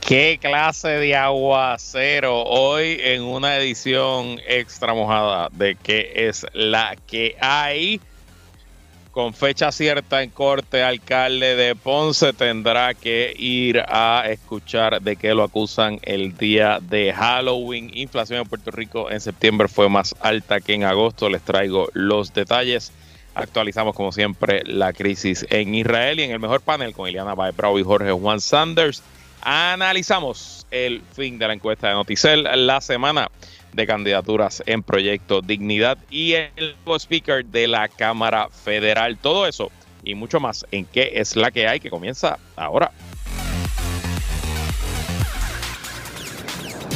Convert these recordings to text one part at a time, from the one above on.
¿Qué clase de aguacero hoy en una edición extra mojada de qué es la que hay? Con fecha cierta en corte, alcalde de Ponce tendrá que ir a escuchar de qué lo acusan el día de Halloween. Inflación en Puerto Rico en septiembre fue más alta que en agosto. Les traigo los detalles. Actualizamos como siempre la crisis en Israel y en el mejor panel con Ileana Baebrao y Jorge Juan Sanders Analizamos el fin de la encuesta de Noticel, la semana de candidaturas en Proyecto Dignidad y el speaker de la Cámara Federal. Todo eso y mucho más en qué es la que hay que comienza ahora.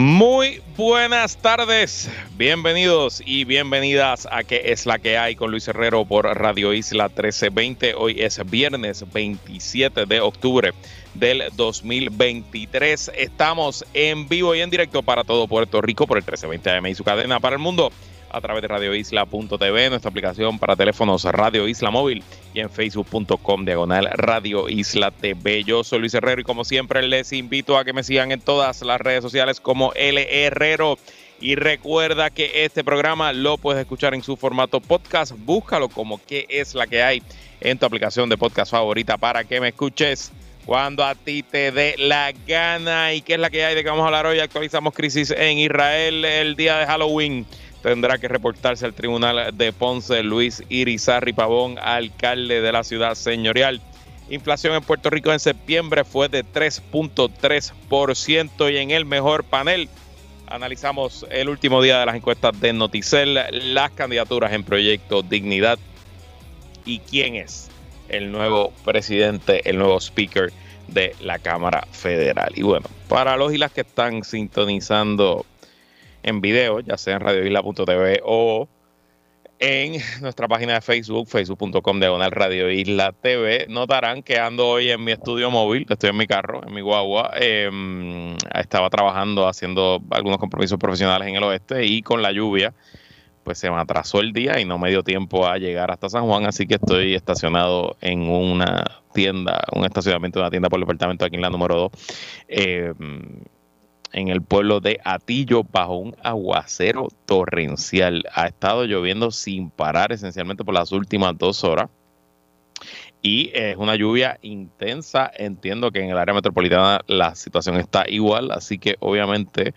Muy buenas tardes, bienvenidos y bienvenidas a ¿Qué es la que hay con Luis Herrero por Radio Isla 1320. Hoy es viernes 27 de octubre del 2023. Estamos en vivo y en directo para todo Puerto Rico por el 1320 AM y su cadena para el mundo a través de radioisla.tv, nuestra aplicación para teléfonos Radio Isla Móvil y en facebook.com diagonal Radio Isla TV. Yo soy Luis Herrero y como siempre les invito a que me sigan en todas las redes sociales como L Herrero. Y recuerda que este programa lo puedes escuchar en su formato podcast. Búscalo como que es la que hay en tu aplicación de podcast favorita para que me escuches cuando a ti te dé la gana. ¿Y qué es la que hay de que vamos a hablar hoy? Actualizamos crisis en Israel el día de Halloween tendrá que reportarse al tribunal de Ponce Luis Irizarri Pavón, alcalde de la ciudad señorial. Inflación en Puerto Rico en septiembre fue de 3.3% y en el mejor panel analizamos el último día de las encuestas de Noticel, las candidaturas en proyecto Dignidad y quién es el nuevo presidente, el nuevo speaker de la Cámara Federal. Y bueno, para los y las que están sintonizando en video, ya sea en radioisla.tv o en nuestra página de Facebook, facebook.com diagonal Radio Isla TV. Notarán que ando hoy en mi estudio móvil, estoy en mi carro, en mi guagua. Em, estaba trabajando, haciendo algunos compromisos profesionales en el oeste y con la lluvia, pues se me atrasó el día y no me dio tiempo a llegar hasta San Juan, así que estoy estacionado en una tienda, un estacionamiento de una tienda por el departamento aquí en la número 2 en el pueblo de Atillo bajo un aguacero torrencial. Ha estado lloviendo sin parar esencialmente por las últimas dos horas. Y es una lluvia intensa. Entiendo que en el área metropolitana la situación está igual, así que obviamente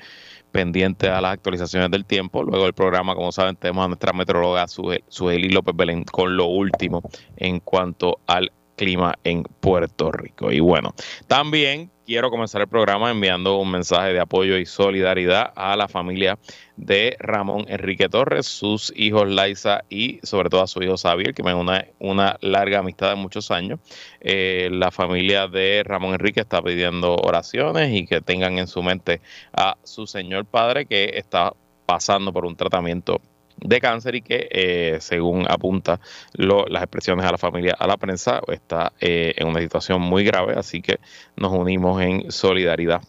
pendiente a las actualizaciones del tiempo. Luego el programa, como saben, tenemos a nuestra metróloga Sueli López Belén con lo último en cuanto al clima en Puerto Rico. Y bueno, también quiero comenzar el programa enviando un mensaje de apoyo y solidaridad a la familia de Ramón Enrique Torres, sus hijos Laisa y sobre todo a su hijo Xavier, que me una, una larga amistad de muchos años. Eh, la familia de Ramón Enrique está pidiendo oraciones y que tengan en su mente a su señor padre que está pasando por un tratamiento de cáncer y que, eh, según apunta las expresiones a la familia, a la prensa, está eh, en una situación muy grave, así que nos unimos en solidaridad.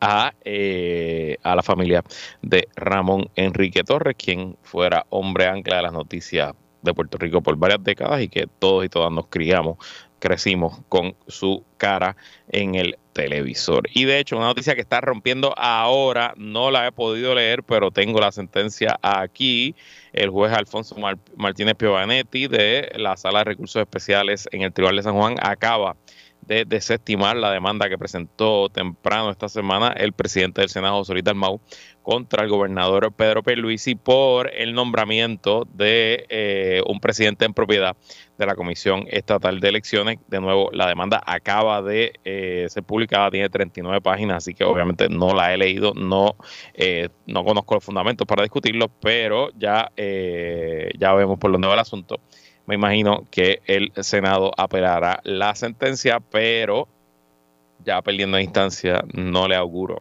A, eh, a la familia de Ramón Enrique Torres, quien fuera hombre ancla de las noticias de Puerto Rico por varias décadas y que todos y todas nos criamos crecimos con su cara en el televisor. Y de hecho, una noticia que está rompiendo ahora, no la he podido leer, pero tengo la sentencia aquí. El juez Alfonso Martínez Piovanetti de la Sala de Recursos Especiales en el Tribunal de San Juan acaba de desestimar la demanda que presentó temprano esta semana el presidente del Senado, Solita Mau, contra el gobernador Pedro Pierluisi por el nombramiento de eh, un presidente en propiedad de la Comisión Estatal de Elecciones. De nuevo, la demanda acaba de eh, ser publicada, tiene 39 páginas, así que obviamente no la he leído, no, eh, no conozco los fundamentos para discutirlo, pero ya, ya vemos por dónde va el asunto. Me imagino que el Senado apelará la sentencia, pero ya perdiendo instancia, no le auguro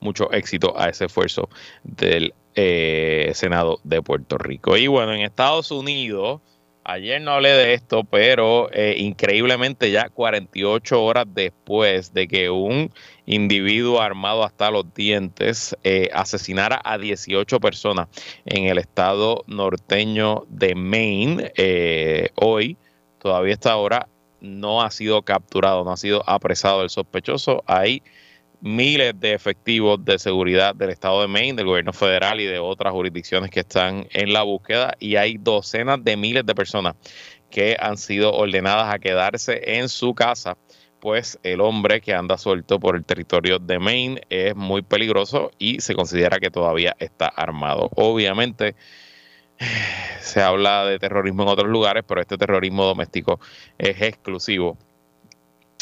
mucho éxito a ese esfuerzo del eh, Senado de Puerto Rico. Y bueno, en Estados Unidos Ayer no hablé de esto, pero eh, increíblemente ya 48 horas después de que un individuo armado hasta los dientes eh, asesinara a 18 personas en el estado norteño de Maine, hoy, todavía esta hora, no ha sido capturado, no ha sido apresado el sospechoso. Hay miles de efectivos de seguridad del estado de Maine, del gobierno federal y de otras jurisdicciones que están en la búsqueda y hay docenas de miles de personas que han sido ordenadas a quedarse en su casa, pues el hombre que anda suelto por el territorio de Maine es muy peligroso y se considera que todavía está armado. Obviamente se habla de terrorismo en otros lugares, pero este terrorismo doméstico es exclusivo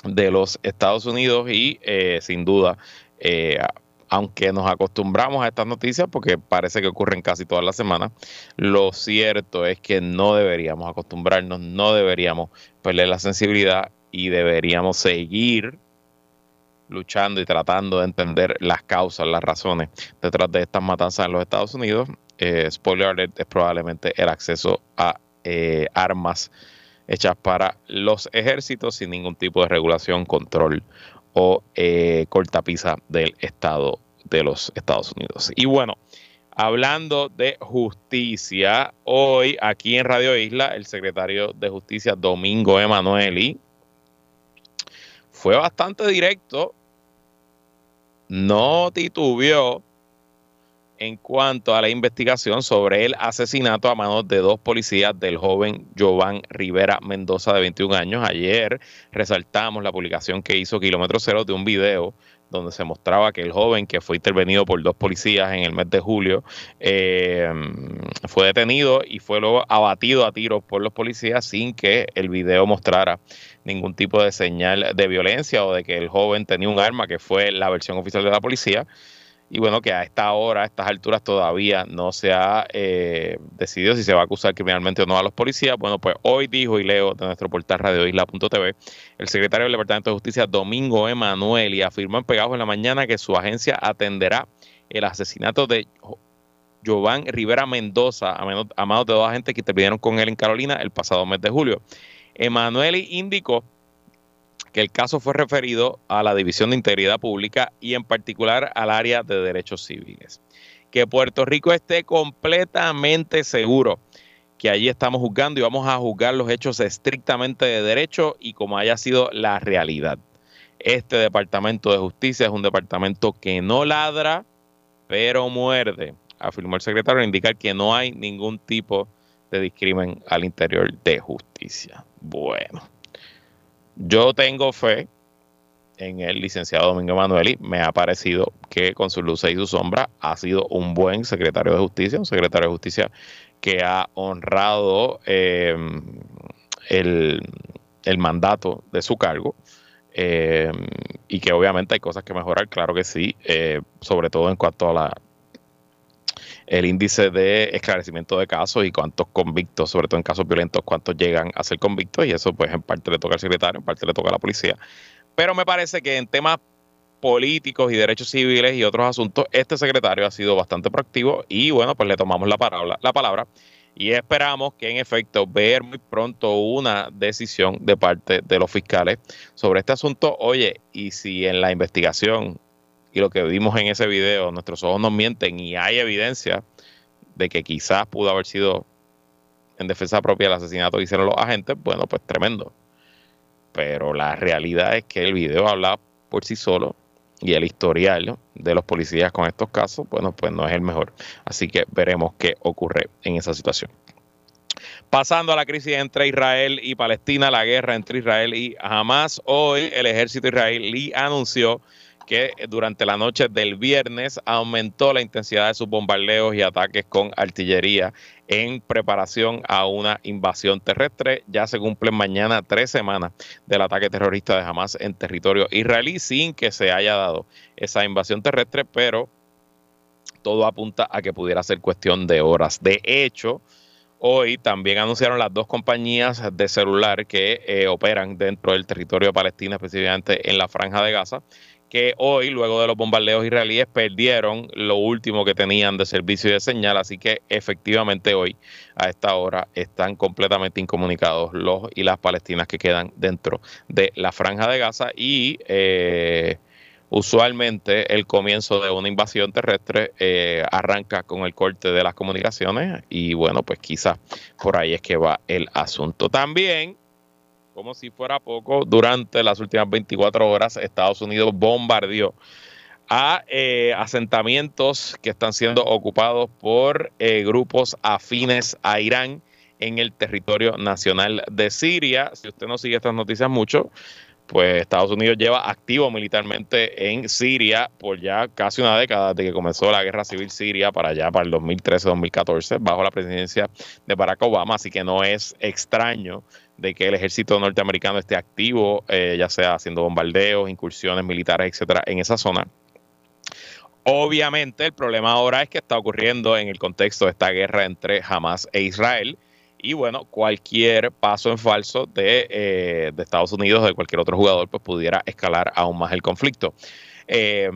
de los Estados Unidos y eh, sin duda, eh, aunque nos acostumbramos a estas noticias porque parece que ocurren casi todas las semanas, lo cierto es que no deberíamos acostumbrarnos, no deberíamos perder la sensibilidad y deberíamos seguir luchando y tratando de entender las causas, las razones detrás de estas matanzas en los Estados Unidos. Eh, spoiler alert es probablemente el acceso a armas hechas para los ejércitos sin ningún tipo de regulación, control o eh, cortapisa del Estado de los Estados Unidos. Y bueno, hablando de justicia, hoy aquí en Radio Isla, el secretario de Justicia, Domingo Emanueli, fue bastante directo, no titubeó en cuanto a la investigación sobre el asesinato a manos de dos policías del joven Jovan Rivera Mendoza de 21 años. Ayer resaltamos la publicación que hizo Kilómetro Cero de un video donde se mostraba que el joven que fue intervenido por dos policías en el mes de julio eh, fue detenido y fue luego abatido a tiros por los policías sin que el video mostrara ningún tipo de señal de violencia o de que el joven tenía un arma, que fue la versión oficial de la policía y bueno, que a esta hora, a estas alturas todavía no se ha eh, decidido si se va a acusar criminalmente o no a los policías. Bueno, pues hoy dijo y leo de nuestro portal radioisla.tv, el secretario del Departamento de Justicia, Domingo Emanuel, y afirmó en Pegajo en la mañana que su agencia atenderá el asesinato de Jovan Rivera Mendoza, a, de dos agentes que intervinieron con él en Carolina el pasado mes de julio. Emanuel indicó que el caso fue referido a la División de Integridad Pública y en particular al área de derechos civiles. Que Puerto Rico esté completamente seguro que allí estamos juzgando y vamos a juzgar los hechos estrictamente de derecho y como haya sido la realidad. Este departamento de justicia es un departamento que no ladra, pero muerde, afirmó el secretario, indicar que no hay ningún tipo de discrimen al interior de justicia. Bueno. Yo tengo fe en el licenciado Domingo Emanueli. Me ha parecido que con su luz y su sombra ha sido un buen secretario de justicia, un secretario de justicia que ha honrado em, el, mandato de su cargo. Em, y que obviamente hay cosas que mejorar, claro que sí, eh, sobre todo en cuanto a la el índice de esclarecimiento de casos y cuántos convictos, sobre todo en casos violentos, cuántos llegan a ser convictos y eso pues en parte le toca al secretario, en parte le toca a la policía. Pero me parece que en temas políticos y derechos civiles y otros asuntos, este secretario ha sido bastante proactivo y bueno, pues le tomamos la palabra, la palabra y esperamos que en efecto ver muy pronto una decisión de parte de los fiscales sobre este asunto. Oye, y si en la investigación y lo que vimos en ese video, nuestros ojos nos mienten y hay evidencia de que quizás pudo haber sido en defensa propia el asesinato que hicieron los agentes, bueno, pues tremendo. Pero la realidad es que el video habla por sí solo y el historial de los policías con estos casos, bueno, pues no es el mejor. Así que veremos qué ocurre en esa situación. Pasando a la crisis entre Israel y Palestina, la guerra entre Israel y Hamas, hoy el ejército israelí anunció que durante la noche del viernes aumentó la intensidad de sus bombardeos y ataques con artillería en preparación a una invasión terrestre. Ya se cumplen mañana tres semanas del ataque terrorista de Hamas en territorio israelí sin que se haya dado esa invasión terrestre, pero todo apunta a que pudiera ser cuestión de horas. De hecho, Hoy también anunciaron las dos compañías de celular que eh, operan dentro del territorio palestino, específicamente en la franja de Gaza, que hoy, luego de los bombardeos israelíes, perdieron lo último que tenían de servicio y de señal, así que efectivamente hoy, a esta hora, están completamente incomunicados los y las palestinas que quedan dentro de la franja de Gaza. Y eh, usualmente el comienzo de una invasión terrestre eh, arranca con el corte de las comunicaciones. Y bueno, pues quizás por ahí es que va el asunto. También como si fuera poco, durante las últimas 24 horas Estados Unidos bombardeó a eh, asentamientos que están siendo ocupados por eh, grupos afines a Irán en el territorio nacional de Siria. Si usted no sigue estas noticias mucho, pues Estados Unidos lleva activo militarmente en Siria por ya casi una década desde que comenzó la guerra civil siria para allá, para el 2013-2014, bajo la presidencia de Barack Obama, así que no es extraño de que el ejército norteamericano esté activo, eh, ya sea haciendo bombardeos, incursiones militares, etcétera, en esa zona. Obviamente, el problema ahora es que está ocurriendo en el contexto de esta guerra entre Hamas e Israel. Y bueno, cualquier paso en falso de, eh, de Estados Unidos o de cualquier otro jugador, pues pudiera escalar aún más el conflicto. Eh,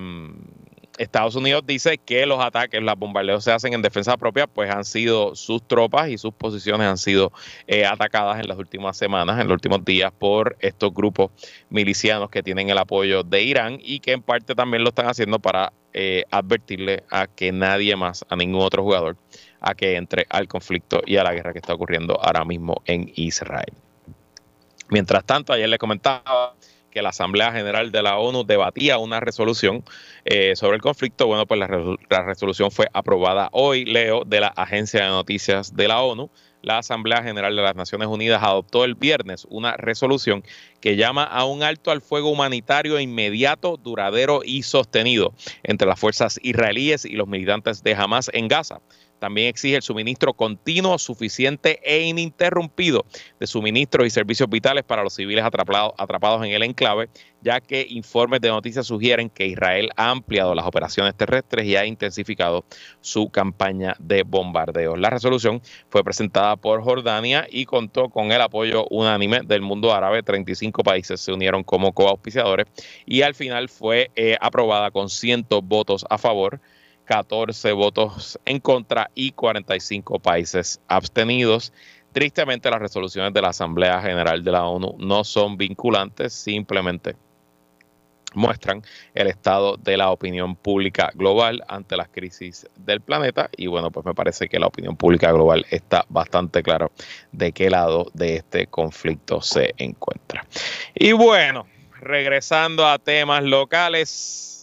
Estados Unidos dice que los ataques, los bombardeos se hacen en defensa propia, pues han sido sus tropas y sus posiciones han sido eh, atacadas en las últimas semanas, en los últimos días, por estos grupos milicianos que tienen el apoyo de Irán y que en parte también lo están haciendo para eh, advertirle a que nadie más, a ningún otro jugador, a que entre al conflicto y a la guerra que está ocurriendo ahora mismo en Israel. Mientras tanto, ayer le comentaba que la Asamblea General de la ONU debatía una resolución eh, sobre el conflicto. Bueno, pues la, la, resolución fue aprobada hoy, leo, de la Agencia de Noticias de la ONU. La Asamblea General de las Naciones Unidas adoptó el viernes una resolución que llama a un alto al fuego humanitario inmediato, duradero y sostenido entre las fuerzas israelíes y los militantes de Hamas en Gaza. También exige el suministro continuo, suficiente e ininterrumpido de suministros y servicios vitales para los civiles atrapados, en el enclave, ya que informes de noticias sugieren que Israel ha ampliado las operaciones terrestres y ha intensificado su campaña de bombardeos. La resolución fue presentada por Jordania y contó con el apoyo unánime del mundo árabe. 35 países se unieron como coauspiciadores y al final fue eh, aprobada con 100 votos a favor 14 votos en contra y 45 países abstenidos. Tristemente, las resoluciones de la Asamblea General de la ONU no son vinculantes, simplemente muestran el estado de la opinión pública global ante las crisis del planeta y bueno, pues me parece que la opinión pública global está bastante claro de qué lado de este conflicto se encuentra. Y bueno, regresando a temas locales,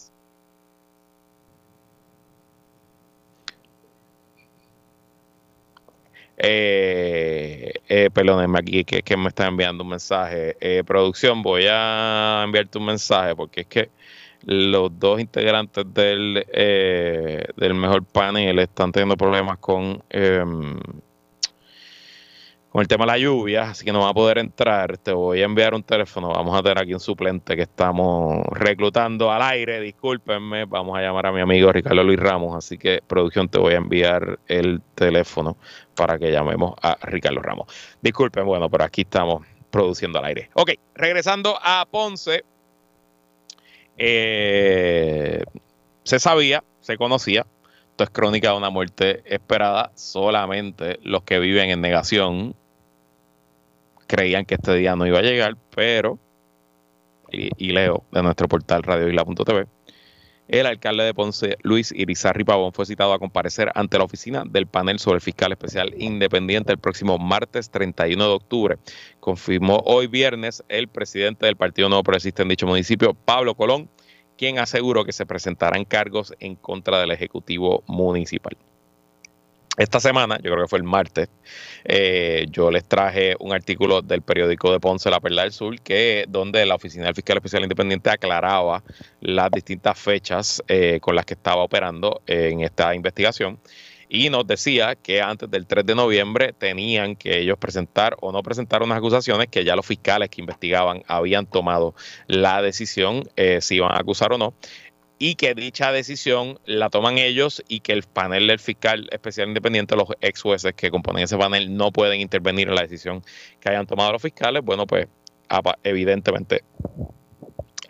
Eh, eh, perdónenme aquí que, me está enviando un mensaje. Eh, producción, voy a enviarte un mensaje porque es que los dos integrantes del, eh, del mejor panel están teniendo problemas con em, con el tema de la lluvia, así que no va a poder entrar. Te voy a enviar un teléfono. Vamos a tener aquí un suplente que estamos reclutando al aire. Discúlpenme, vamos a llamar a mi amigo Ricardo Luis Ramos. Así que, producción, te voy a enviar el teléfono para que llamemos a Ricardo Ramos. Disculpen, bueno, pero aquí estamos produciendo al aire. Ok, regresando a Ponce. Eh, se sabía, se conocía, esto es crónica de una muerte esperada. Solamente los que viven en negación creían que este día no iba a llegar, pero, y, leo de nuestro portal radioisla.tv, el alcalde de Ponce, Luis Irizarri Pavón, fue citado a comparecer ante la oficina del panel sobre el fiscal especial independiente el próximo martes 31 de octubre. Confirmó hoy viernes el presidente del Partido Nuevo Progresista en dicho municipio, Pablo Colón, quien aseguró que se presentarán cargos en contra del Ejecutivo Municipal. Esta semana, yo creo que fue el martes, eh, yo les traje un artículo del periódico de Ponce, La Perla del Sur, que donde la Oficina del Fiscal Especial Independiente aclaraba las distintas fechas eh, con las que estaba operando en esta investigación. Y nos decía que antes del 3 de noviembre tenían que ellos presentar o no presentar unas acusaciones que ya los fiscales que investigaban habían tomado la decisión eh, si iban a acusar o no y que dicha decisión la toman ellos y que el panel del fiscal especial independiente, los ex jueces que componen ese panel, no pueden intervenir en la decisión que hayan tomado los fiscales. Bueno, pues evidentemente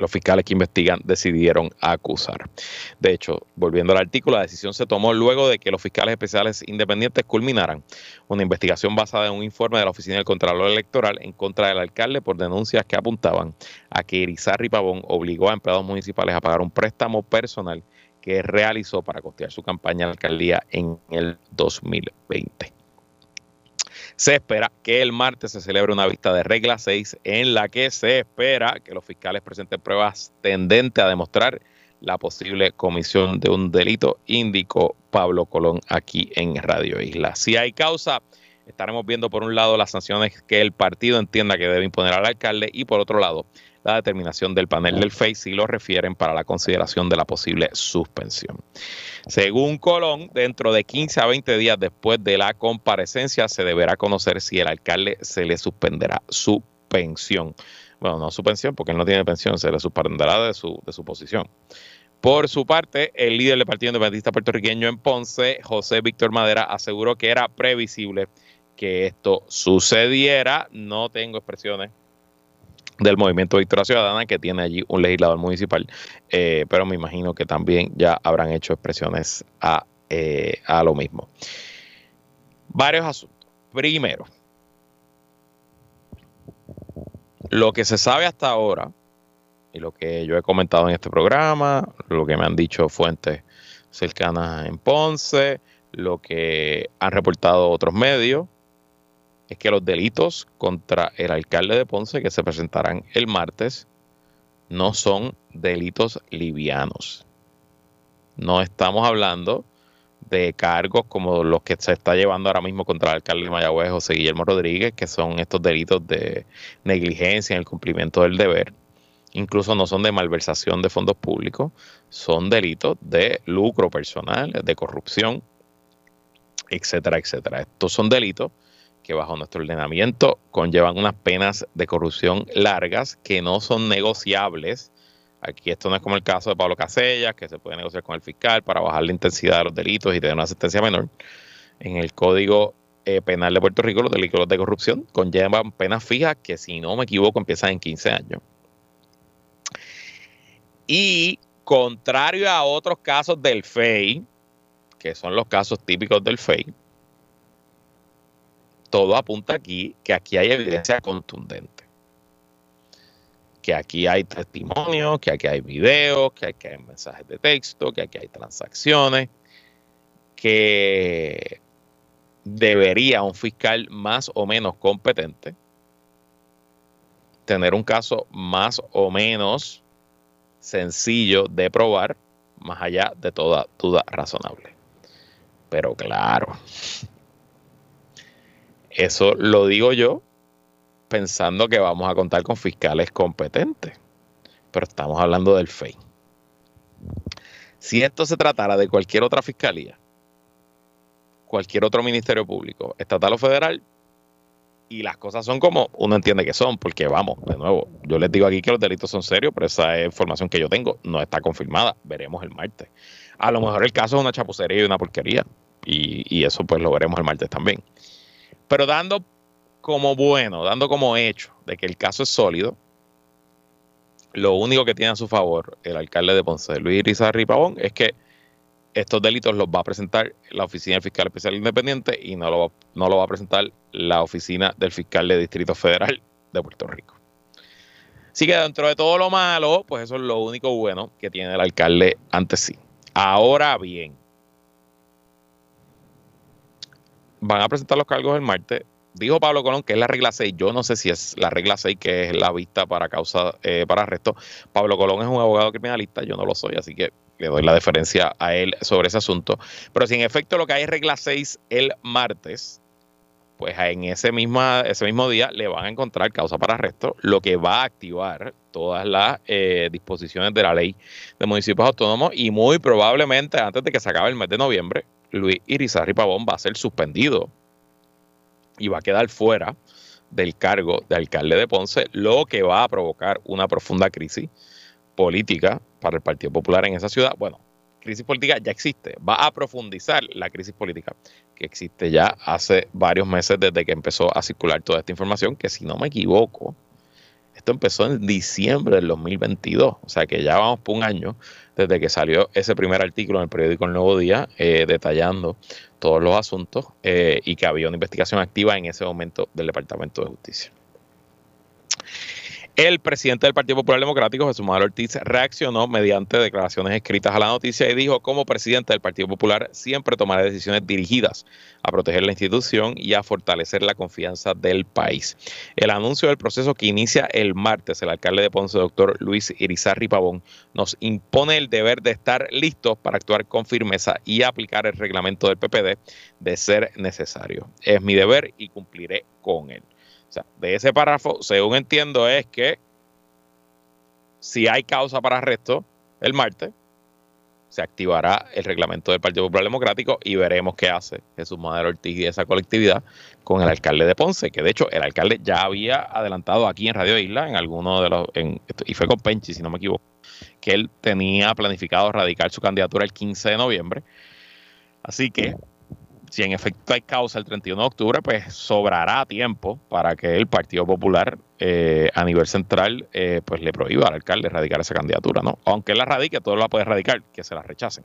los fiscales que investigan decidieron acusar. De hecho, volviendo al artículo, la decisión se tomó luego de que los fiscales especiales independientes culminaran una investigación basada en un informe de la Oficina del Contralor Electoral en contra del alcalde por denuncias que apuntaban a que Irizarry Pavón obligó a empleados municipales a pagar un préstamo personal que realizó para costear su campaña a la alcaldía en el 2020. Se espera que el martes se celebre una vista de regla 6 en la que se espera que los fiscales presenten pruebas tendentes a demostrar la posible comisión de un delito, indicó Pablo Colón aquí en Radio Isla. Si hay causa, estaremos viendo por un lado las sanciones que el partido entienda que debe imponer al alcalde y por otro lado la determinación del panel del FEI si lo refieren para la consideración de la posible suspensión. Según Colón, dentro de 15 a 20 días después de la comparecencia se deberá conocer si el alcalde se le suspenderá su pensión. Bueno, no su pensión, porque él no tiene pensión, se le suspenderá de su, de su posición. Por su parte, el líder del Partido Independentista puertorriqueño en Ponce, José Víctor Madera, aseguró que era previsible que esto sucediera. No tengo expresiones del Movimiento Victoria Ciudadana, que tiene allí un legislador municipal, eh, pero me imagino que también ya habrán hecho expresiones a, eh, a lo mismo. Varios asuntos. Primero, lo que se sabe hasta ahora, y lo que yo he comentado en este programa, lo que me han dicho fuentes cercanas en Ponce, lo que han reportado otros medios, es que los delitos contra el alcalde de Ponce que se presentarán el martes no son delitos livianos. No estamos hablando de cargos como los que se está llevando ahora mismo contra el alcalde de Mayagüez, José Guillermo Rodríguez, que son estos delitos de negligencia en el cumplimiento del deber. Incluso no son de malversación de fondos públicos, son delitos de lucro personal, de corrupción, etcétera, etcétera. Estos son delitos que bajo nuestro ordenamiento conllevan unas penas de corrupción largas que no son negociables. Aquí esto no es como el caso de Pablo Casellas, que se puede negociar con el fiscal para bajar la intensidad de los delitos y tener una sentencia menor. En el Código eh, Penal de Puerto Rico, los delitos de corrupción conllevan penas fijas que, si no me equivoco, empiezan en 15 años. Y contrario a otros casos del FEI, que son los casos típicos del FEI, todo apunta aquí que aquí hay evidencia contundente. Que aquí hay testimonios, que aquí hay videos, que aquí hay mensajes de texto, que aquí hay transacciones, que debería un fiscal más o menos competente tener un caso más o menos sencillo de probar, más allá de toda duda razonable. Pero claro, eso lo digo yo pensando que vamos a contar con fiscales competentes, pero estamos hablando del FEI. Si esto se tratara de cualquier otra fiscalía, cualquier otro ministerio público, estatal o federal, y las cosas son como uno entiende que son, porque vamos, de nuevo, yo les digo aquí que los delitos son serios, pero esa es información que yo tengo, no está confirmada, veremos el martes. A lo mejor el caso es una chapucería y una porquería, y eso pues lo veremos el martes también. Pero dando como bueno, dando como hecho de que el caso es sólido, lo único que tiene a su favor el alcalde de Ponce, Luis Rizarri Pavón, es que estos delitos los va a presentar la Oficina del Fiscal Especial Independiente y no lo, no lo va a presentar la Oficina del Fiscal de Distrito Federal de Puerto Rico. Así que dentro de todo lo malo, pues eso es lo único bueno que tiene el alcalde ante sí. Ahora bien, van a presentar los cargos el martes. Dijo Pablo Colón que es la regla 6. Yo no sé si es la regla 6 que es la vista para causa eh, para arresto. Pablo Colón es un abogado criminalista, yo no lo soy, así que le doy la deferencia a él sobre ese asunto. Pero si en efecto lo que hay es regla 6 el martes, pues en ese, misma, ese mismo día le van a encontrar causa para arresto, lo que va a activar todas las eh, disposiciones de la ley de municipios autónomos y muy probablemente antes de que se acabe el mes de noviembre, Luis Irizarry Pavón va a ser suspendido y va a quedar fuera del cargo de alcalde de Ponce, lo que va a provocar una profunda crisis política para el Partido Popular en esa ciudad. Bueno, crisis política ya existe, va a profundizar la crisis política que existe ya hace varios meses desde que empezó a circular toda esta información, que si no me equivoco, Esto empezó en diciembre del 2022, o sea que ya vamos por un año desde que salió ese primer artículo en el periódico El Nuevo Día eh, detallando todos los asuntos eh, y que había una investigación activa en ese momento del Departamento de Justicia. El presidente del Partido Popular Democrático, Jesús Manuel Ortiz, reaccionó mediante declaraciones escritas a la noticia y dijo, como presidente del Partido Popular, siempre tomaré decisiones dirigidas a proteger la institución y a fortalecer la confianza del país. El anuncio del proceso que inicia el martes, el alcalde de Ponce, doctor Luis Irizarri Pavón, nos impone el deber de estar listos para actuar con firmeza y aplicar el reglamento del PPD de ser necesario. Es mi deber y cumpliré con él. O sea, de ese párrafo, según entiendo, es que si hay causa para arresto el martes, se activará el reglamento del Partido Popular Democrático y veremos qué hace Jesús Madero Ortiz y esa colectividad con el alcalde de Ponce, que de hecho el alcalde ya había adelantado aquí en Radio Isla, en alguno de los, y fue con Penchi, si no me equivoco, que él tenía planificado radicar su candidatura el 15 de noviembre. Así que si en efecto hay causa el 31 de octubre, pues sobrará tiempo para que el Partido Popular eh, a nivel central eh, pues le prohíba al alcalde radicar esa candidatura, ¿no? Aunque la radique, todo lo va a poder radicar, que se la rechacen.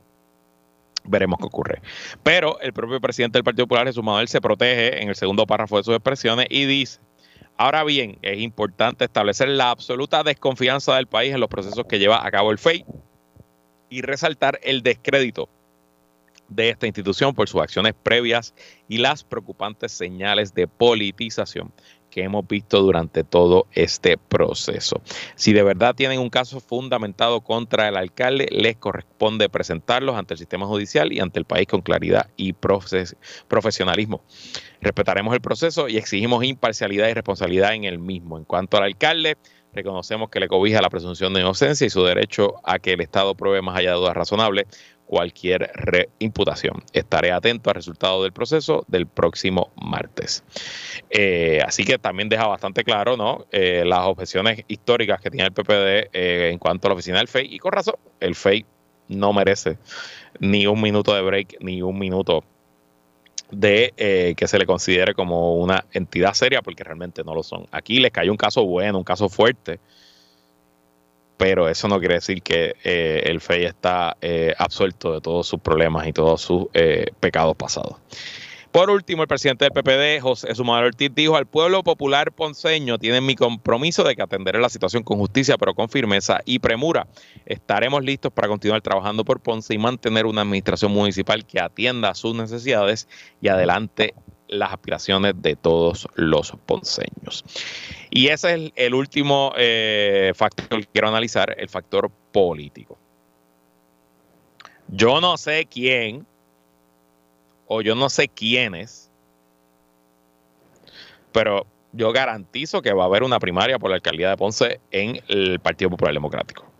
Veremos qué ocurre. Pero el propio presidente del Partido Popular, Jesús Manuel, se protege en el segundo párrafo de sus expresiones y dice, ahora bien, es importante establecer la absoluta desconfianza del país en los procesos que lleva a cabo el FEI y resaltar el descrédito de esta institución por sus acciones previas y las preocupantes señales de politización que hemos visto durante todo este proceso. Si de verdad tienen un caso fundamentado contra el alcalde, les corresponde presentarlos ante el sistema judicial y ante el país con claridad y profesionalismo. Respetaremos el proceso y exigimos imparcialidad y responsabilidad en el mismo. En cuanto al alcalde, reconocemos que le cobija la presunción de inocencia y su derecho a que el Estado pruebe más allá de dudas razonables cualquier reimputación. Estaré atento al resultado del proceso del próximo martes. Eh, así que también deja bastante claro ¿no? Eh, las objeciones históricas que tiene el PPD eh, en cuanto a la oficina del FEI. Y con razón, el FEI no merece ni un minuto de break, ni un minuto de que se le considere como una entidad seria, porque realmente no lo son. Aquí les cayó un caso bueno, un caso fuerte pero eso no quiere decir que eh, el FEI está eh, absuelto de todos sus problemas y todos sus eh, pecados pasados. Por último, el presidente del PPD, José Sumador Ortiz, dijo al pueblo popular ponceño, tienen mi compromiso de que atenderé la situación con justicia, pero con firmeza y premura. Estaremos listos para continuar trabajando por Ponce y mantener una administración municipal que atienda a sus necesidades y adelante las aspiraciones de todos los ponceños. Y ese es el, último eh, factor que quiero analizar, el factor político. Yo no sé quién o yo no sé quiénes, pero yo garantizo que va a haber una primaria por la alcaldía de Ponce en el Partido Popular Democrático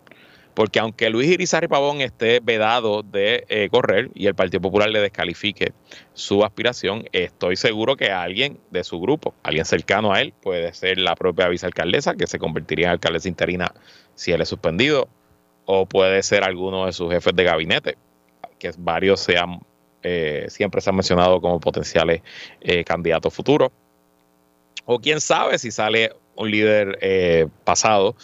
porque aunque Luis Irizarry Pavón esté vedado de eh, correr y el Partido Popular le descalifique su aspiración, estoy seguro que alguien de su grupo, alguien cercano a él, puede ser la propia vicealcaldesa, que se convertiría en alcaldesa interina si él es suspendido, o puede ser alguno de sus jefes de gabinete, que varios eh, siempre se han mencionado como potenciales eh, candidatos futuros, o quién sabe si sale un líder pasado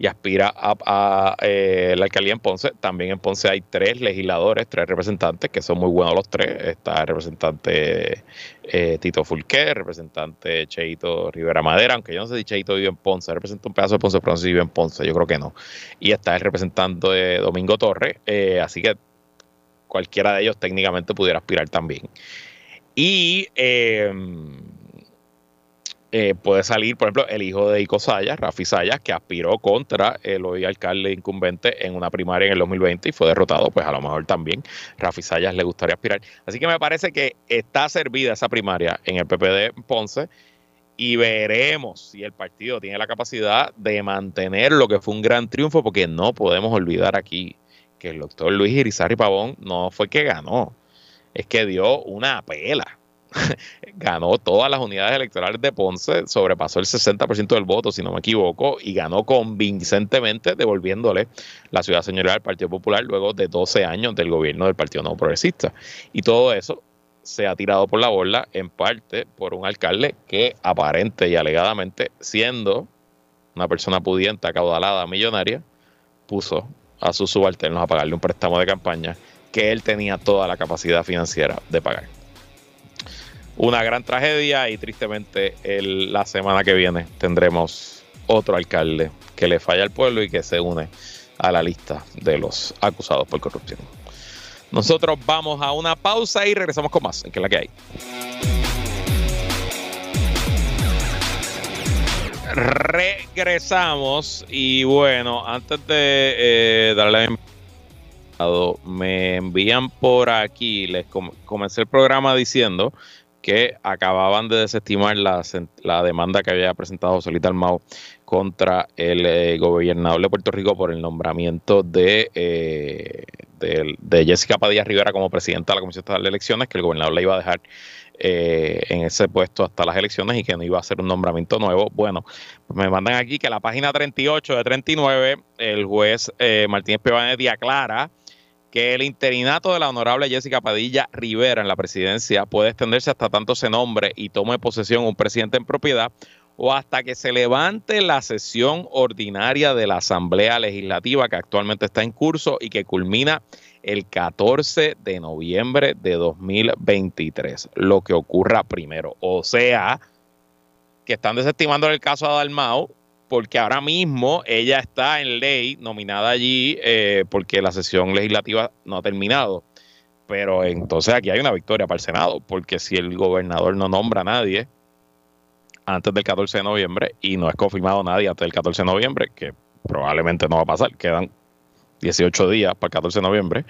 y aspira a, eh, la alcaldía en Ponce. También en Ponce hay tres legisladores, tres representantes, que son muy buenos los tres. Está el representante eh, Tito Fulqué, el representante Cheito Rivera Madera, aunque yo no sé si Cheito vive en Ponce, representa un pedazo de Ponce, pero no sé si vive en Ponce, yo creo que no. Y está el representante de Domingo Torres, eh, así que cualquiera de ellos técnicamente pudiera aspirar también. Y eh, puede salir, por ejemplo, el hijo de Ico Sayas, Rafi Sayas, que aspiró contra el hoy alcalde incumbente en una primaria en el 2020 y fue derrotado, pues a lo mejor también Rafi Sayas le gustaría aspirar. Así que me parece que está servida esa primaria en el PPD Ponce y veremos si el partido tiene la capacidad de mantener lo que fue un gran triunfo, porque no podemos olvidar aquí que el doctor Luis Irizarry Pavón no fue que ganó, es que dio una pela ganó todas las unidades electorales de Ponce, sobrepasó el 60% del voto, si no me equivoco, y ganó convincentemente devolviéndole la ciudad señorial al Partido Popular luego de 12 años del gobierno del Partido No Progresista. Y todo eso se ha tirado por la borda en parte por un alcalde que aparente y alegadamente siendo una persona pudiente, acaudalada, millonaria, puso a sus subalternos a pagarle un préstamo de campaña que él tenía toda la capacidad financiera de pagar. Una gran tragedia y tristemente la semana que viene tendremos otro alcalde que le falla al pueblo y que se une a la lista de los acusados por corrupción. Nosotros vamos a una pausa y regresamos con más, que es la que hay. Regresamos y bueno, antes de eh, darle me envían por aquí, les comencé el programa diciendo que acababan de desestimar la, la demanda que había presentado Solita Almao contra el eh, gobernador de Puerto Rico por el nombramiento de, eh, de, Jessica Padilla Rivera como presidenta de la Comisión Estatal de Elecciones, que el gobernador le iba a dejar eh, en ese puesto hasta las elecciones y que no iba a ser un nombramiento nuevo. Bueno, me mandan aquí que la página 38 de 39, el juez Martínez Pevanetti aclara que el interinato de la honorable Jessica Padilla Rivera en la presidencia puede extenderse hasta tanto se nombre y tome posesión un presidente en propiedad o hasta que se levante la sesión ordinaria de la Asamblea Legislativa que actualmente está en curso y que culmina el 14 de noviembre de 2023, lo que ocurra primero. O sea, que están desestimando el caso a Dalmau porque ahora mismo ella está en ley nominada allí eh, porque la sesión legislativa no ha terminado. Pero entonces aquí hay una victoria para el Senado, porque si el gobernador no nombra a nadie, antes del 14 de noviembre y no es confirmado nadie antes del 14 de noviembre, que probablemente no va a pasar, quedan 18 días para el 14 de noviembre,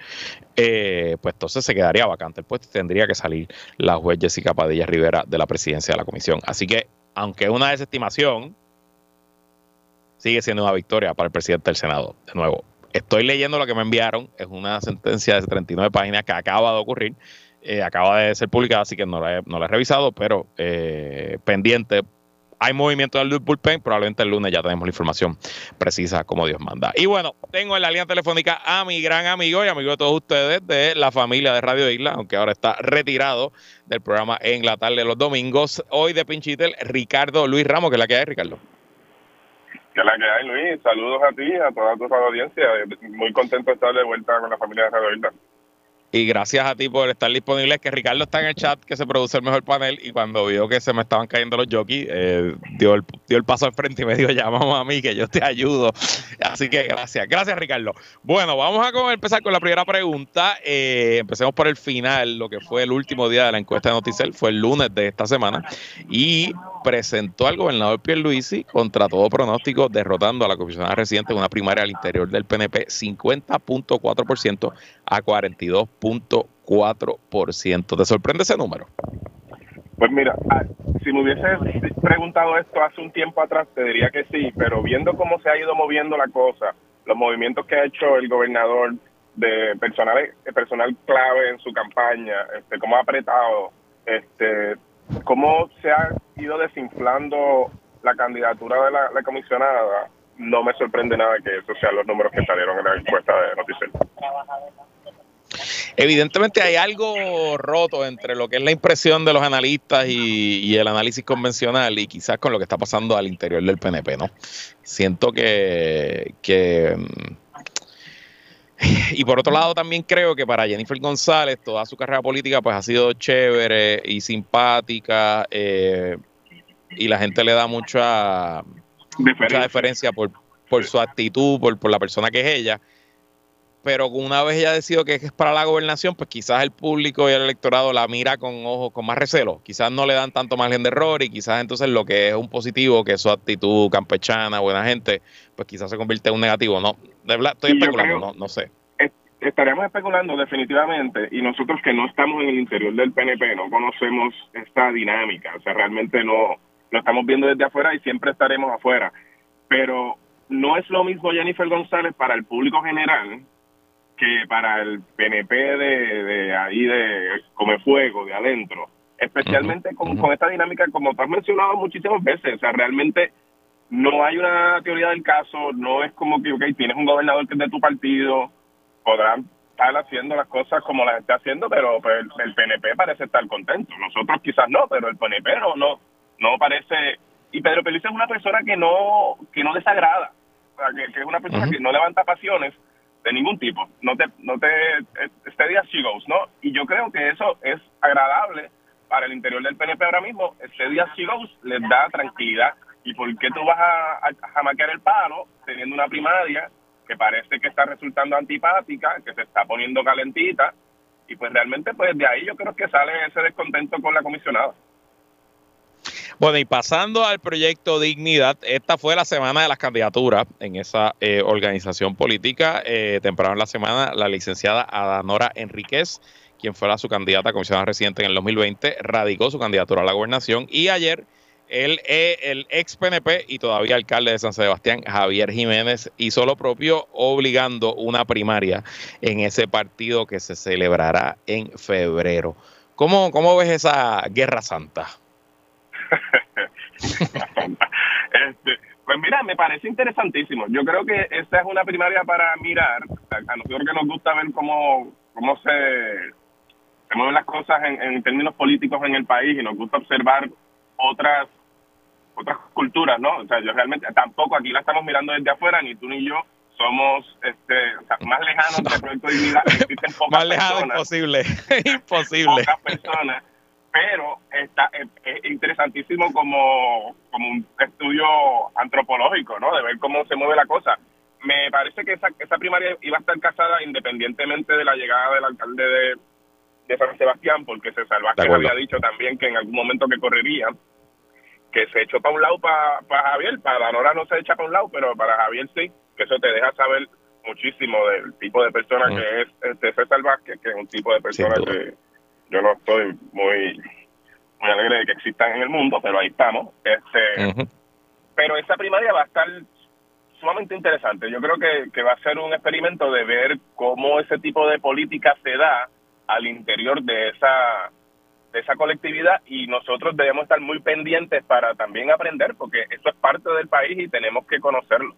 eh, pues entonces se quedaría vacante el puesto y tendría que salir la juez Jessica Padilla Rivera de la presidencia de la comisión. Así que, aunque es una desestimación, sigue siendo una victoria para el presidente del Senado. De nuevo, estoy leyendo lo que me enviaron, es una sentencia de 39 páginas que acaba de ocurrir eh, acaba de ser publicada, así que no la he, no la he revisado, pero eh, pendiente. Hay movimiento del bullpen, probablemente el lunes ya tenemos la información precisa como Dios manda. Y bueno, tengo en la línea telefónica a mi gran amigo y amigo de todos ustedes de la familia de Radio Isla, aunque ahora está retirado del programa en la tarde de los domingos. Hoy de Pinchitel, Ricardo Luis Ramos, que es la que hay, Ricardo. Que la que hay, Luis. Saludos a ti, a toda tu audiencia. Muy contento de estar de vuelta con la familia de Radio Isla. Y gracias a ti por estar disponible. que Ricardo está en el chat, que se produce el mejor panel. Y cuando vio que se me estaban cayendo los jockeys, eh, dio, el, dio el paso al frente y me dijo: Llámame a mí, que yo te ayudo. Así que gracias. Gracias, Ricardo. Bueno, vamos a empezar con la primera pregunta. Eh, empecemos por el final, lo que fue el último día de la encuesta de Noticel. Fue el lunes de esta semana. Y presentó al gobernador Pierluisi contra todo pronóstico, derrotando a la comisionada residente en una primaria al interior del PNP 50.4% a 42.4%. ¿Te sorprende ese número? Pues mira, ah, si me hubiese preguntado esto hace un tiempo atrás, te diría que sí, pero viendo cómo se ha ido moviendo la cosa, los movimientos que ha hecho el gobernador de personal, personal clave en su campaña, este, cómo ha apretado, este, cómo se ha ido desinflando la candidatura de la, comisionada, no me sorprende nada que esos sean los números que salieron en la encuesta de Noticiero. Evidentemente hay algo roto entre lo que es la impresión de los analistas y, el análisis convencional y quizás con lo que está pasando al interior del PNP, ¿no? Siento que, que mm, y por otro lado también creo que para Jennifer González toda su carrera política pues ha sido chévere y simpática eh, y la gente le da mucha, mucha diferencia por, por su actitud, por, por la persona que es ella pero una vez ella decidido que es para la gobernación, pues quizás el público y el electorado la mira con ojos, con más recelo. Quizás no le dan tanto margen de error y quizás entonces lo que es un positivo, que es su actitud campechana, buena gente, pues quizás se convierte en un negativo. No, de verdad, estoy especulando, no, no sé. Estaríamos especulando definitivamente y nosotros que no estamos en el interior del PNP no conocemos esta dinámica, o sea, realmente no lo estamos viendo desde afuera y siempre estaremos afuera. Pero no es lo mismo Jennifer González para el público general que para el PNP de, ahí de Come Fuego, de adentro, especialmente con, esta dinámica, como tú has mencionado muchísimas veces, o sea, realmente no hay una teoría del caso, no es como que, ok, tienes un gobernador que es de tu partido, podrán estar haciendo las cosas como las está haciendo, pero pues, el, PNP parece estar contento. Nosotros quizás no, pero el PNP no, no, no parece. Y Pedro Pérez es una persona que no que no desagrada, o sea, que, es una persona que no levanta pasiones de ningún tipo, no te no te steady as she goes, ¿no? Y yo creo que eso es agradable para el interior del PNP ahora mismo, steady as she goes les da tranquilidad. ¿Y por qué tú vas a, a, el palo teniendo una primaria que parece que está resultando antipática, que se está poniendo calentita? Y pues realmente pues de ahí yo creo que sale ese descontento con la comisionada. Bueno, y pasando al proyecto Dignidad, esta fue la semana de las candidaturas en esa eh, organización política. Eh, temprano en la semana, la licenciada Adanora Enríquez, quien fuera su candidata a comisionada residente en el 2020, radicó su candidatura a la gobernación y ayer el, eh, el ex PNP y todavía alcalde de San Sebastián, Javier Jiménez, hizo lo propio obligando una primaria en ese partido que se celebrará en febrero. ¿Cómo, cómo ves esa guerra santa? Este, pues mira, me parece interesantísimo. Yo creo que esta es una primaria para mirar. A nosotros que nos gusta ver cómo, cómo se, se mueven las cosas en, en términos políticos en el país y nos gusta observar otras otras culturas, ¿no? O sea, yo realmente tampoco aquí la estamos mirando desde afuera, ni tú ni yo somos este, más lejanos del proyecto de dignidad. Existen pocas más lejano imposible, imposible. Pocas personas pero está es, interesantísimo como, como un estudio antropológico, ¿no? De ver cómo se mueve la cosa. Me parece que esa, esa primaria iba a estar casada independientemente de la llegada del alcalde de, de San Sebastián, porque César Vázquez había dicho también que en algún momento que correría, que se echó para un lado para, para Javier, para Nora no se echa para un lado, pero para Javier sí, que eso te deja saber muchísimo del tipo de persona que es este César Vázquez, que es un tipo de persona que yo no estoy muy muy alegre de que existan en el mundo, pero ahí estamos. Este, Pero esa primaria va a estar sumamente interesante. Yo creo que, que va a ser un experimento de ver cómo ese tipo de política se da al interior de esa de esa colectividad y nosotros debemos estar muy pendientes para también aprender porque eso es parte del país y tenemos que conocerlo.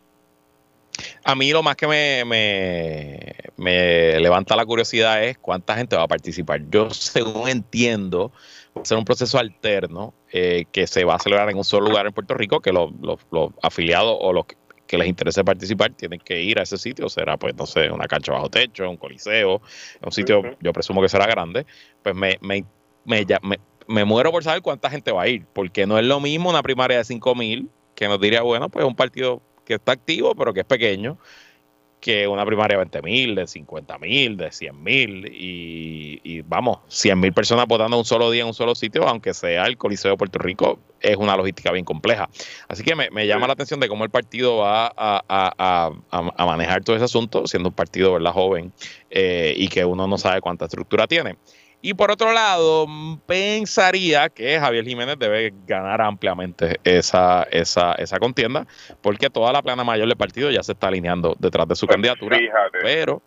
A mí lo más que me, me, levanta la curiosidad es cuánta gente va a participar. Yo, según entiendo, va a ser un proceso alterno eh, que se va a celebrar en un solo lugar en Puerto Rico, que los, afiliados o los que les interese participar tienen que ir a ese sitio. Será, pues, no sé, una cancha bajo techo, un coliseo, un sitio, yo presumo que será grande. Pues me, me, me, me, muero por saber cuánta gente va a ir, porque no es lo mismo una primaria de 5 mil que nos diría, bueno, pues un partido que está activo, pero que es pequeño, que una primaria de 20 mil, de 50 mil, de 100 mil, y, vamos, 100 mil personas votando un solo día en un solo sitio, aunque sea el Coliseo de Puerto Rico, es una logística bien compleja. Así que me, llama la atención de cómo el partido va a, manejar todo ese asunto, siendo un partido ¿verdad? joven eh, y que uno no sabe cuánta estructura tiene. Y por otro lado, pensaría que Javier Jiménez debe ganar ampliamente esa, esa, esa contienda, porque toda la plana mayor del partido ya se está alineando detrás de su pues candidatura. Pero,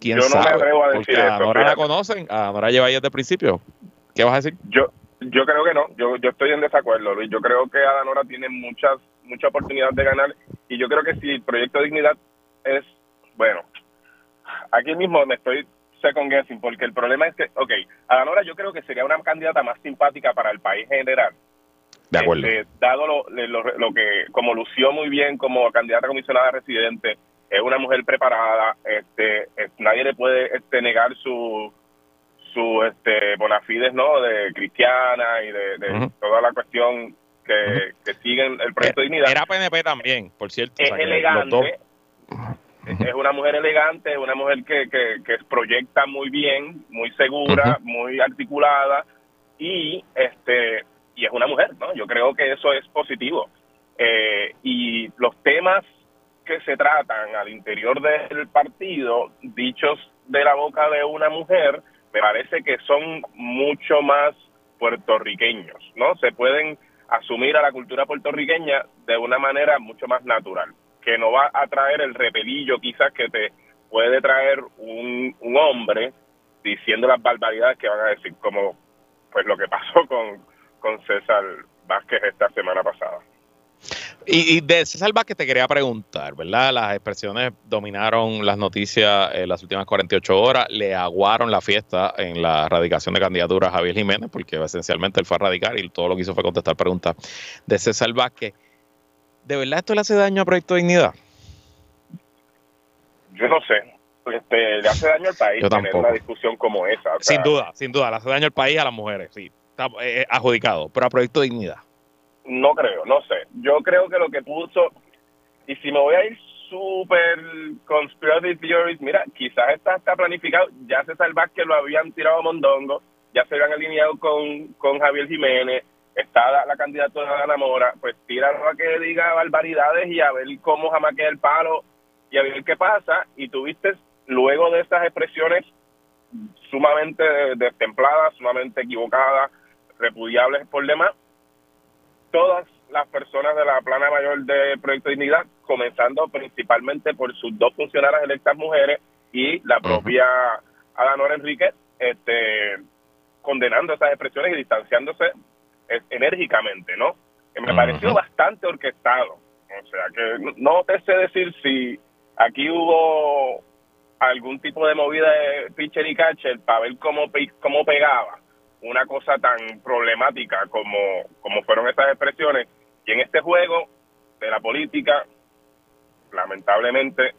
quién yo no sabe, me atrevo a decir porque a Nora la conocen, a Nora lleva ahí desde el principio. ¿Qué vas a decir? Yo, yo creo que no, yo, yo estoy en desacuerdo, Luis. Yo creo que Adanora tiene muchas, mucha oportunidad de ganar y yo creo que si el proyecto de dignidad es, bueno, aquí mismo me estoy second guessing, porque el problema es que, ok, Adanora yo creo que sería una candidata más simpática para el país general. De acuerdo. Este, dado lo, lo, que, como lució muy bien como candidata comisionada residente, es una mujer preparada, este, nadie le puede este, negar su su este bonafides no de cristiana y de, toda la cuestión que, que siguen el proyecto de dignidad. Era PNP también por cierto es elegante es una mujer elegante, es una mujer que, que, proyecta muy bien, muy segura, muy articulada y este y es una mujer, ¿no? Yo creo que eso es positivo. Eh, y los temas que se tratan al interior del partido, dichos de la boca de una mujer, me parece que son mucho más puertorriqueños, ¿no? Se pueden asumir a la cultura puertorriqueña de una manera mucho más natural que no va a traer el repelillo quizás que te puede traer un, un hombre diciendo las barbaridades que van a decir, como pues lo que pasó con, con César Vázquez esta semana pasada. Y, de César Vázquez te quería preguntar, ¿verdad? Las expresiones dominaron las noticias en las últimas 48 horas, le aguaron la fiesta en la radicación de candidatura a Javier Jiménez, porque esencialmente él fue a radicar y todo lo que hizo fue contestar preguntas de César Vázquez. ¿De verdad esto le hace daño a Proyecto Dignidad? Yo no sé. Este, le hace daño al país tener una discusión como esa. sin duda, sin duda, le hace daño al país a las mujeres, sí. Está eh, adjudicado, pero a Proyecto Dignidad. No creo, no sé. Yo creo que lo que puso, y si me voy a ir súper conspiracy theories, mira, quizás está, está planificado, ya se salva que lo habían tirado a Mondongo, ya se habían alineado con, con Javier Jiménez, está la, la candidatura de Ana Mora, pues tíralo a que diga barbaridades y a ver cómo queda el palo y a ver qué pasa. Y tuviste, luego de estas expresiones sumamente destempladas, sumamente equivocadas, repudiables por demás, todas las personas de la plana mayor de Proyecto Dignidad, comenzando principalmente por sus dos funcionarias electas mujeres y la propia Adanora Enrique, este, condenando esas expresiones y distanciándose enérgicamente, ¿no? Que me pareció bastante orquestado. O sea, que no te sé decir si aquí hubo algún tipo de movida de pitcher y catcher para ver cómo, cómo pegaba una cosa tan problemática como, como fueron estas expresiones. Y en este juego de la política, lamentablemente,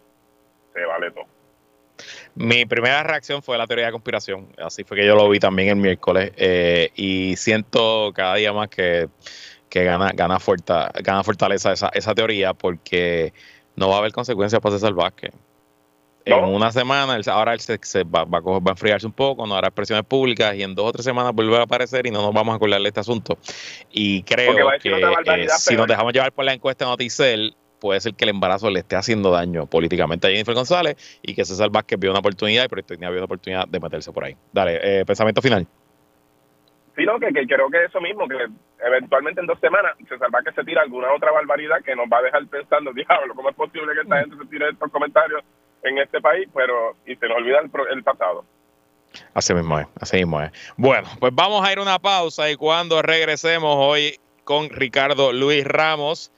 se vale todo. Mi primera reacción fue la teoría de conspiración. Así fue que yo lo vi también el miércoles. Eh, y siento cada día más que, gana, gana, gana fortaleza esa, esa teoría porque no va a haber consecuencias para César Vázquez en una semana, ahora él se, va, va, a enfriarse un poco, no hará expresiones públicas y en dos o tres semanas vuelve a aparecer y no nos vamos a acordar de este asunto. Y creo que eh, si nos dejamos llevar por la encuesta de Noticel, puede ser que el embarazo le esté haciendo daño políticamente a Jennifer González y que César Vázquez vio una oportunidad y pero tenía una oportunidad de meterse por ahí. Dale, eh, pensamiento final. Sí, no, que, creo que eso mismo, que eventualmente en dos semanas César Vázquez se tira alguna otra barbaridad que nos va a dejar pensando, diablo, ¿cómo es posible que esta mm. gente se tire estos comentarios en este país, pero y se nos olvida el, pasado. Así mismo es, así mismo es. Bueno, pues vamos a ir a una pausa y cuando regresemos hoy con Ricardo Luis Ramos,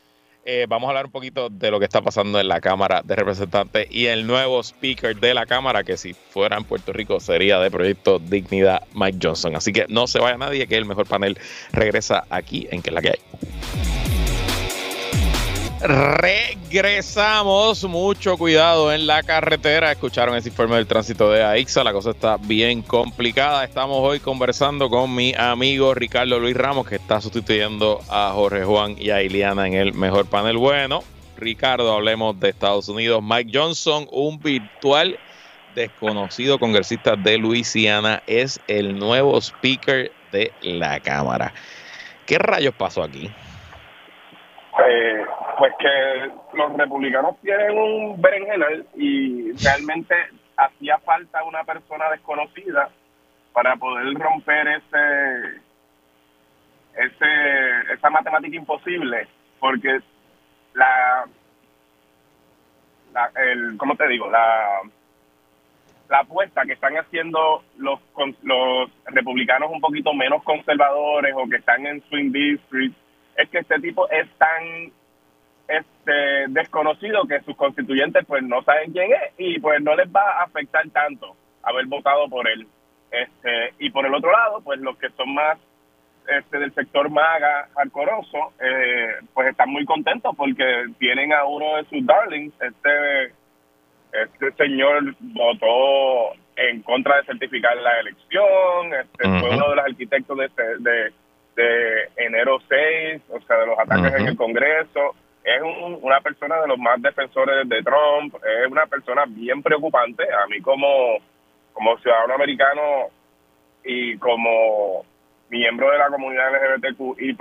eh, vamos a hablar un poquito de lo que está pasando en la Cámara de Representantes y el nuevo speaker de la Cámara, que si fuera en Puerto Rico sería de Proyecto Dignidad Mike Johnson. Así que no se vaya nadie, que el mejor panel regresa aquí en Que es la que hay. Regresamos, mucho cuidado en la carretera. Escucharon ese informe del tránsito de AIXA, la cosa está bien complicada. Estamos hoy conversando con mi amigo Ricardo Luis Ramos, que está sustituyendo a Jorge Juan y a Iliana en el mejor panel. Bueno, Ricardo, hablemos de Estados Unidos. Mike Johnson, un virtual desconocido congresista de Luisiana, es el nuevo speaker de la Cámara. ¿Qué rayos pasó aquí? Eh, pues que los republicanos tienen un berenjenal y realmente hacía falta una persona desconocida para poder romper ese ese esa matemática imposible porque la la el cómo te digo la la apuesta que están haciendo los los republicanos un poquito menos conservadores o que están en swing district es que este tipo es tan este desconocido que sus constituyentes pues no saben quién es y pues no les va a afectar tanto haber votado por él. Este, y por el otro lado, pues los que son más este, del sector maga, alcoroso, eh, pues están muy contentos porque tienen a uno de sus darlings, este, este señor votó en contra de certificar la elección, este, fue uno de los arquitectos de, este, de, de enero 6, o sea, de los ataques en el Congreso, es una persona de los más defensores de Trump, es una persona bien preocupante. A mí como, como ciudadano americano y como miembro de la comunidad LGBTQI+,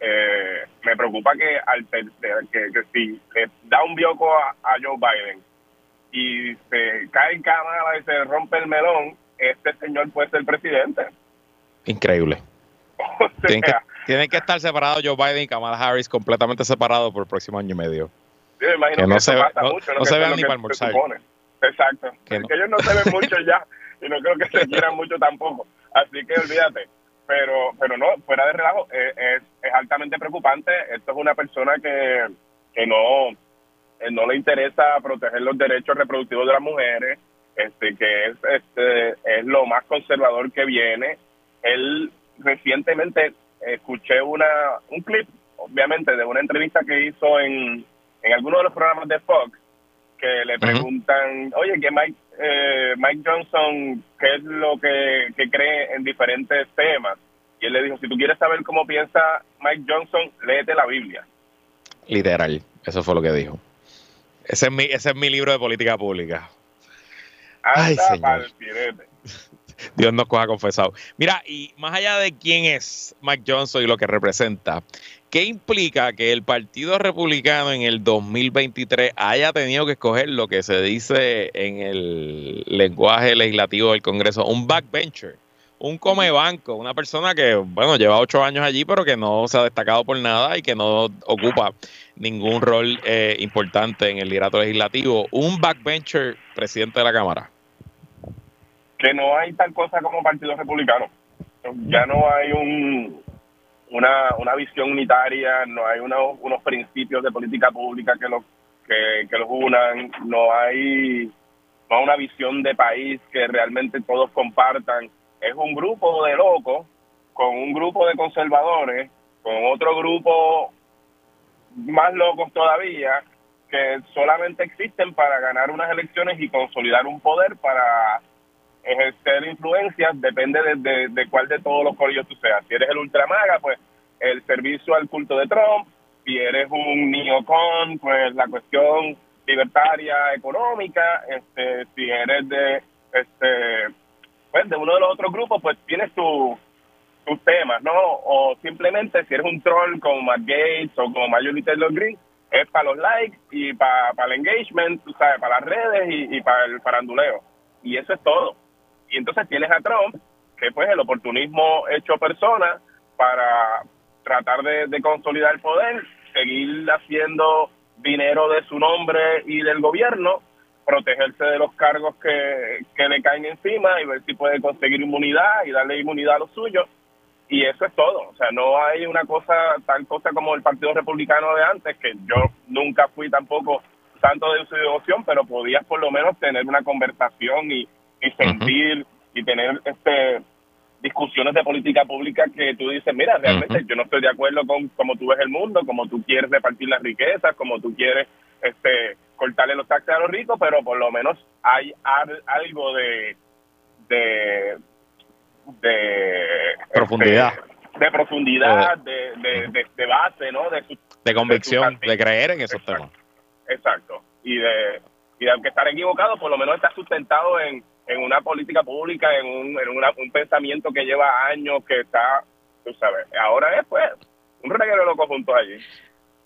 eh, me preocupa que, al que, que si le da un bioco a, Joe Biden y se cae en cámara y se rompe el melón, este señor puede ser presidente. Increíble. Tienen que, estar separados Joe Biden y Kamala Harris completamente separados por el próximo año y medio. Sí, me imagino que, no se, mucho, no, se vean ni para almorzar. Exacto. Que, ellos no se ven mucho ya y no creo que se quieran mucho tampoco. Así que olvídate. pero pero no, fuera de relajo, eh, es, es, altamente preocupante. Esto es una persona que, que no, eh, no le interesa proteger los derechos reproductivos de las mujeres, este que es este es lo más conservador que viene. Él recientemente escuché una un clip, obviamente, de una entrevista que hizo en, en alguno de los programas de Fox, que le preguntan, oye, que Mike, eh, Mike Johnson, ¿qué es lo que, cree en diferentes temas? Y él le dijo, si tú quieres saber cómo piensa Mike Johnson, léete la Biblia. Literal, eso fue lo que dijo. Ese es mi, ese es mi libro de política pública. Ay, señor. Dios nos coja confesado. Mira, y más allá de quién es Mike Johnson y lo que representa, ¿qué implica que el Partido Republicano en el 2023 haya tenido que escoger lo que se dice en el lenguaje legislativo del Congreso, un backbencher? un come banco, una persona que, bueno, lleva ocho años allí, pero que no se ha destacado por nada y que no ocupa ningún rol eh, importante en el liderato legislativo. Un backbencher presidente de la Cámara que no hay tal cosa como Partido Republicano. Ya no hay un, una, una visión unitaria, no hay unos principios de política pública que los, que, los unan, no hay, no hay una visión de país que realmente todos compartan. Es un grupo de locos con un grupo de conservadores, con otro grupo más locos todavía, que solamente existen para ganar unas elecciones y consolidar un poder para ejercer influencias depende de, de, cuál de todos los corillos tú seas. Si eres el ultramaga, pues el servicio al culto de Trump. Si eres un neocon, pues la cuestión libertaria económica. Este, si eres de este pues de uno de los otros grupos, pues tienes tu, tus temas, ¿no? O simplemente si eres un troll como Matt Gates o como Marjorie Taylor Green, es para los likes y para, para el engagement, tú sabes, para las redes y, y para el faranduleo. Y eso es todo. Y entonces tienes a Trump, que pues el oportunismo hecho persona para tratar de, consolidar el poder, seguir haciendo dinero de su nombre y del gobierno, protegerse de los cargos que, que le caen encima y ver si puede conseguir inmunidad y darle inmunidad a los suyos. Y eso es todo. O sea, no hay una cosa, tal cosa como el Partido Republicano de antes, que yo nunca fui tampoco tanto de su devoción, pero podías por lo menos tener una conversación y, y sentir y tener este discusiones de política pública que tú dices, mira, realmente yo no estoy de acuerdo con cómo tú ves el mundo, cómo tú quieres repartir las riquezas, cómo tú quieres este cortarle los taxes a los ricos, pero por lo menos hay algo de de de profundidad. de profundidad de, de, de, base no de, de convicción de, creer en esos temas. Exacto. Y de y aunque estar equivocado por lo menos está sustentado en en una política pública, en un, en un pensamiento que lleva años, que está, tú sabes, ahora es pues un reguero de locos juntos allí.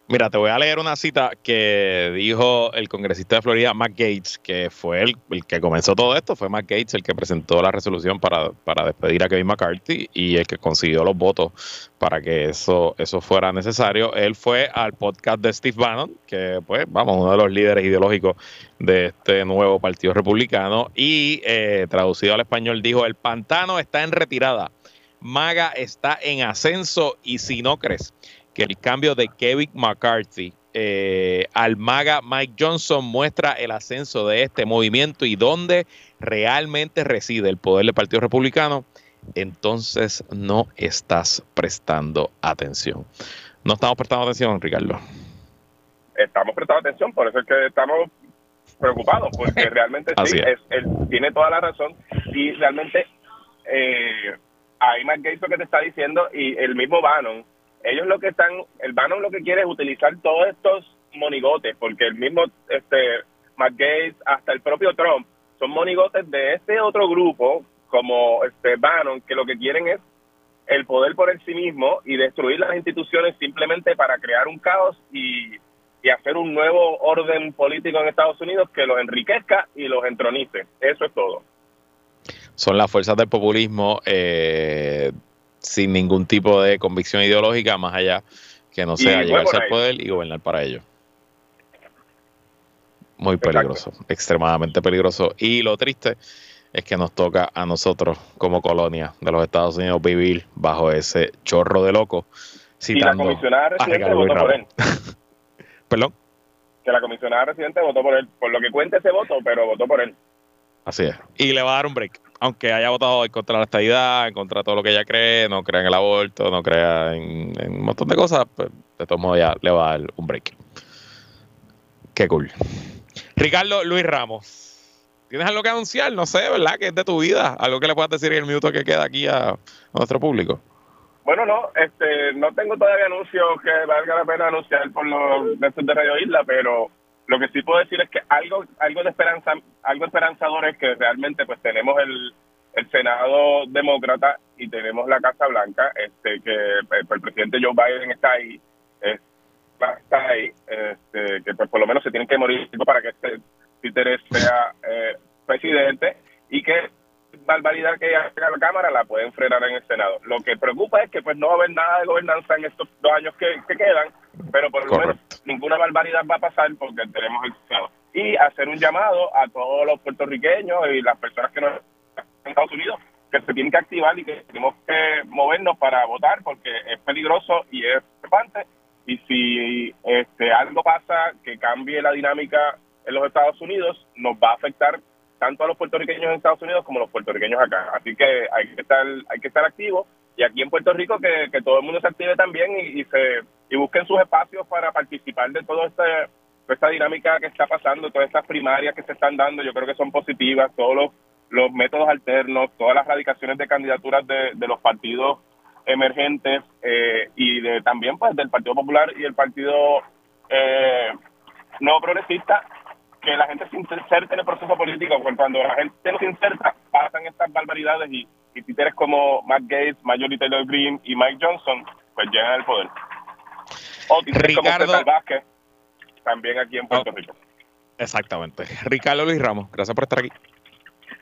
Mira, te voy a leer una cita que dijo el congresista de Florida, Matt Gates, que fue el, que comenzó todo esto, fue Matt Gates el que presentó la resolución para, para, despedir a Kevin McCarthy y el que consiguió los votos para que eso, eso fuera necesario. Él fue al podcast de Steve Bannon, que pues, vamos, uno de los líderes ideológicos de este nuevo partido republicano, y eh, traducido al español dijo, el pantano está en retirada, Maga está en ascenso y si no crees que el cambio de Kevin McCarthy eh, al maga Mike Johnson muestra el ascenso de este movimiento y dónde realmente reside el poder del Partido Republicano, entonces no estás prestando atención. No estamos prestando atención, Ricardo. Estamos prestando atención, por eso es que estamos preocupados, porque realmente sí, es. él tiene toda la razón y realmente eh, hay más que eso que te está diciendo y el mismo Bannon ellos lo que están, el Bannon lo que quiere es utilizar todos estos monigotes, porque el mismo este McGates, hasta el propio Trump, son monigotes de este otro grupo, como este Bannon, que lo que quieren es el poder por el sí mismo y destruir las instituciones simplemente para crear un caos y, y hacer un nuevo orden político en Estados Unidos que los enriquezca y los entronice. Eso es todo. Son las fuerzas del populismo eh, sin ningún tipo de convicción ideológica más allá que no sea llevarse al poder y gobernar para ellos. Muy peligroso, extremadamente peligroso. Y lo triste es que nos toca a nosotros como colonia de los Estados Unidos vivir bajo ese chorro de loco. Citando y la comisionada residente votó por él. Perdón. Que la comisionada residente votó por él. Por lo que cuenta ese voto, pero votó por él. Así es. Y le va a dar un break. Aunque haya votado en contra de la estadidad, en contra de todo lo que ella cree, no crea en el aborto, no crea en, un montón de cosas, pues de todos modos ya le va a dar un break. Qué cool. Ricardo Luis Ramos. ¿Tienes algo que anunciar? No sé, ¿verdad? Que es de tu vida. Algo que le puedas decir en el minuto que queda aquí a, nuestro público. Bueno, no, este, no tengo todavía anuncios que valga la pena anunciar por los de Radio Isla, pero lo que sí puedo decir es que algo, algo de esperanza, algo esperanzador es que realmente pues tenemos el, el Senado demócrata y tenemos la Casa Blanca, este, que el, presidente Joe Biden está ahí, está ahí, este, que pues por lo menos se tienen que morir para que este Títeres sea eh, presidente y que barbaridad que haga la Cámara la pueden frenar en el Senado. Lo que preocupa es que pues no va a haber nada de gobernanza en estos dos años que, quedan, pero por lo menos ninguna barbaridad va a pasar porque tenemos el Senado. Y hacer un llamado a todos los puertorriqueños y las personas que no están en Estados Unidos que se tienen que activar y que tenemos que movernos para votar porque es peligroso y es preocupante y si este algo pasa que cambie la dinámica en los Estados Unidos nos va a afectar tanto a los puertorriqueños en Estados Unidos como a los puertorriqueños acá. Así que hay que estar, hay que estar activos y aquí en Puerto Rico que, todo el mundo se active también y, se y busquen sus espacios para participar de este toda esta dinámica que está pasando, todas estas primarias que se están dando, yo creo que son positivas, todos los, los métodos alternos, todas las radicaciones de candidaturas de, de los partidos emergentes eh, y de también pues del Partido Popular y el Partido eh, No Progresista que la gente se inserte en el proceso político, porque cuando la gente no se inserta, pasan estas barbaridades y, y títeres como Matt Gates, Marjorie Taylor Greene y Mike Johnson, pues llegan al poder. O títeres como César Vázquez, también aquí en Puerto Rico. Exactamente. Ricardo Luis Ramos, gracias por estar aquí.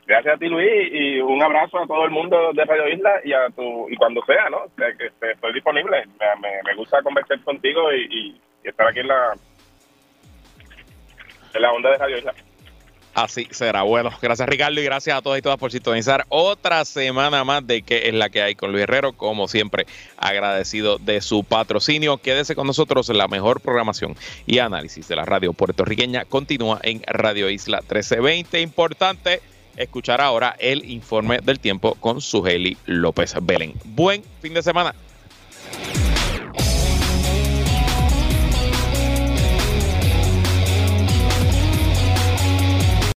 Gracias a ti, Luis, y un abrazo a todo el mundo de Radio Isla y a tu y cuando sea, ¿no? Que, estoy disponible. Me, me, gusta conversar contigo y, y estar aquí en la la onda de Radio Isla. Así será. Bueno, gracias Ricardo y gracias a todos y todas por sintonizar otra semana más de que es la que hay con Luis Herrero. Como siempre, agradecido de su patrocinio. Quédese con nosotros. La mejor programación y análisis de la radio puertorriqueña continúa en Radio Isla 1320. Importante escuchar ahora el informe del tiempo con Sugeli López Belén. Buen fin de semana.